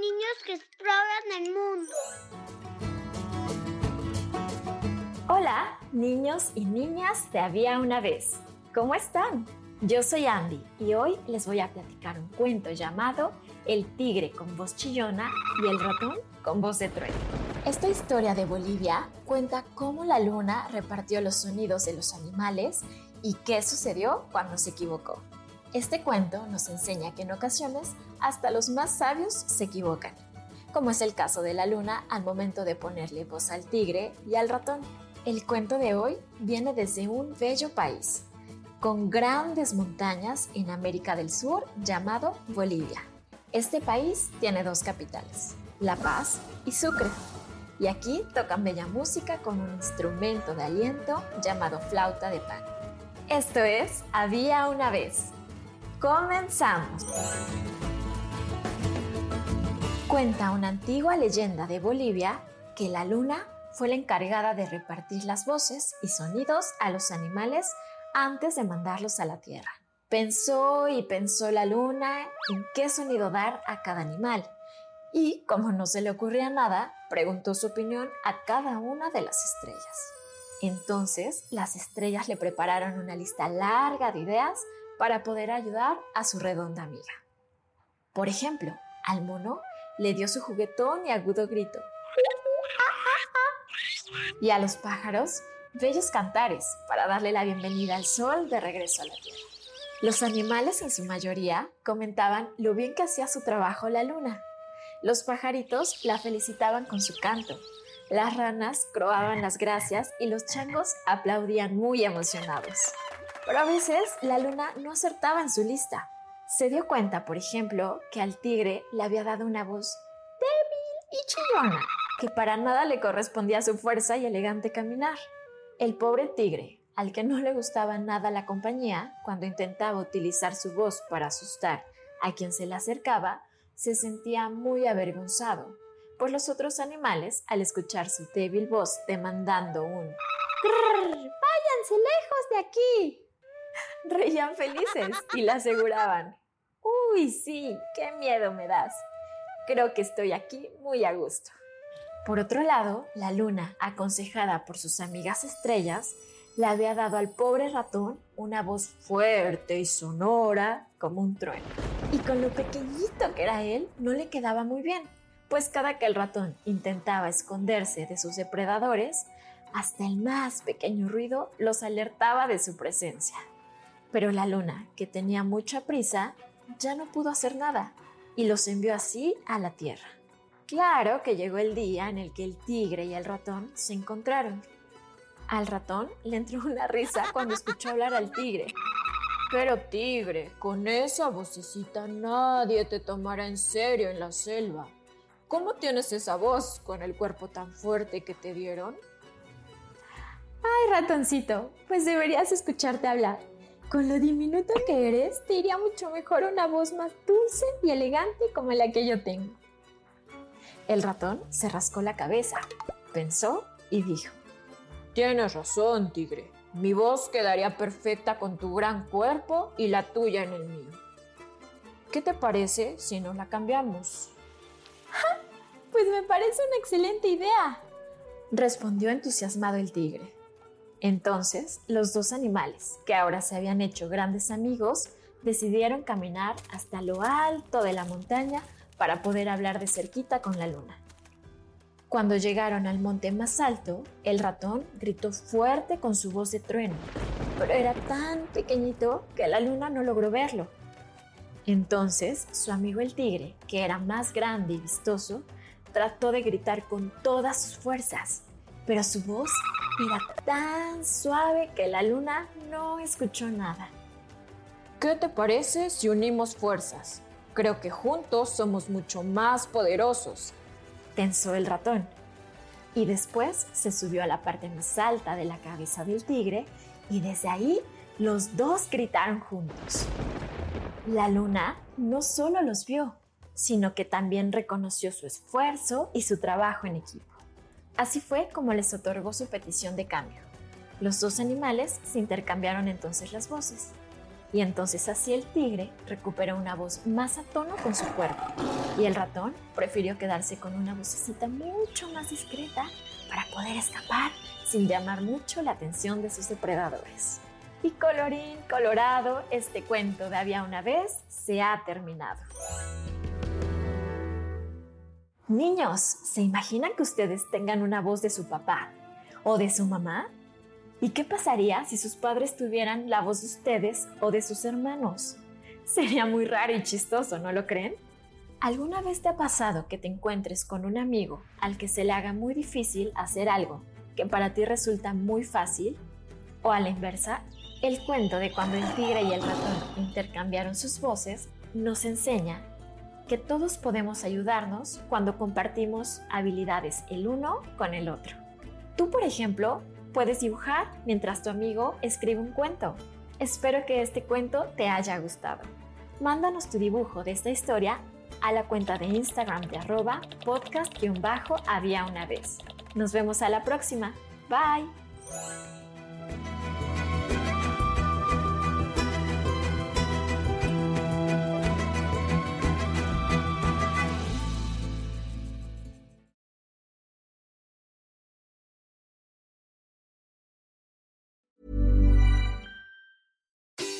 niños que exploran el mundo. Hola, niños y niñas de Había una vez. ¿Cómo están? Yo soy Andy y hoy les voy a platicar un cuento llamado El tigre con voz chillona y el ratón con voz de trueno. Esta historia de Bolivia cuenta cómo la luna repartió los sonidos de los animales y qué sucedió cuando se equivocó. Este cuento nos enseña que en ocasiones hasta los más sabios se equivocan, como es el caso de la luna al momento de ponerle voz al tigre y al ratón. El cuento de hoy viene desde un bello país, con grandes montañas en América del Sur llamado Bolivia. Este país tiene dos capitales, La Paz y Sucre. Y aquí tocan bella música con un instrumento de aliento llamado flauta de pan. Esto es Había una vez. Comenzamos. Cuenta una antigua leyenda de Bolivia que la luna fue la encargada de repartir las voces y sonidos a los animales antes de mandarlos a la tierra. Pensó y pensó la luna en qué sonido dar a cada animal y, como no se le ocurría nada, preguntó su opinión a cada una de las estrellas. Entonces, las estrellas le prepararon una lista larga de ideas para poder ayudar a su redonda amiga. Por ejemplo, al mono le dio su juguetón y agudo grito. Y a los pájaros, bellos cantares para darle la bienvenida al sol de regreso a la tierra. Los animales en su mayoría comentaban lo bien que hacía su trabajo la luna. Los pajaritos la felicitaban con su canto. Las ranas croaban las gracias y los changos aplaudían muy emocionados. Pero a veces la luna no acertaba en su lista. Se dio cuenta, por ejemplo, que al tigre le había dado una voz débil y chillona, que para nada le correspondía a su fuerza y elegante caminar. El pobre tigre, al que no le gustaba nada la compañía, cuando intentaba utilizar su voz para asustar a quien se le acercaba, se sentía muy avergonzado, pues los otros animales, al escuchar su débil voz demandando un. ¡Váyanse lejos de aquí! Reían felices y le aseguraban ¡Uy, sí! ¡Qué miedo me das! Creo que estoy aquí muy a gusto. Por otro lado, la luna, aconsejada por sus amigas estrellas, le había dado al pobre ratón una voz fuerte y sonora como un trueno. Y con lo pequeñito que era él, no le quedaba muy bien, pues cada que el ratón intentaba esconderse de sus depredadores, hasta el más pequeño ruido los alertaba de su presencia. Pero la luna, que tenía mucha prisa, ya no pudo hacer nada y los envió así a la tierra. Claro que llegó el día en el que el tigre y el ratón se encontraron. Al ratón le entró una risa cuando escuchó hablar al tigre. Pero tigre, con esa vocecita nadie te tomará en serio en la selva. ¿Cómo tienes esa voz con el cuerpo tan fuerte que te dieron? Ay, ratoncito, pues deberías escucharte hablar. Con lo diminuto que eres, te iría mucho mejor una voz más dulce y elegante como la que yo tengo. El ratón se rascó la cabeza, pensó y dijo, Tienes razón, tigre. Mi voz quedaría perfecta con tu gran cuerpo y la tuya en el mío. ¿Qué te parece si nos la cambiamos? Pues me parece una excelente idea, respondió entusiasmado el tigre. Entonces, los dos animales, que ahora se habían hecho grandes amigos, decidieron caminar hasta lo alto de la montaña para poder hablar de cerquita con la luna. Cuando llegaron al monte más alto, el ratón gritó fuerte con su voz de trueno, pero era tan pequeñito que la luna no logró verlo. Entonces, su amigo el tigre, que era más grande y vistoso, trató de gritar con todas sus fuerzas, pero su voz era tan suave que la luna no escuchó nada. ¿Qué te parece si unimos fuerzas? Creo que juntos somos mucho más poderosos, pensó el ratón. Y después se subió a la parte más alta de la cabeza del tigre y desde ahí los dos gritaron juntos. La luna no solo los vio, sino que también reconoció su esfuerzo y su trabajo en equipo. Así fue como les otorgó su petición de cambio. Los dos animales se intercambiaron entonces las voces. Y entonces así el tigre recuperó una voz más a tono con su cuerpo. Y el ratón prefirió quedarse con una vocecita mucho más discreta para poder escapar sin llamar mucho la atención de sus depredadores. Y colorín colorado, este cuento de había una vez se ha terminado. Niños, ¿se imaginan que ustedes tengan una voz de su papá o de su mamá? ¿Y qué pasaría si sus padres tuvieran la voz de ustedes o de sus hermanos? Sería muy raro y chistoso, ¿no lo creen? ¿Alguna vez te ha pasado que te encuentres con un amigo al que se le haga muy difícil hacer algo que para ti resulta muy fácil? O a la inversa, el cuento de cuando el tigre y el ratón intercambiaron sus voces nos enseña que todos podemos ayudarnos cuando compartimos habilidades el uno con el otro. Tú, por ejemplo, Puedes dibujar mientras tu amigo escribe un cuento. Espero que este cuento te haya gustado. Mándanos tu dibujo de esta historia a la cuenta de Instagram de arroba podcast-había una vez. Nos vemos a la próxima. Bye.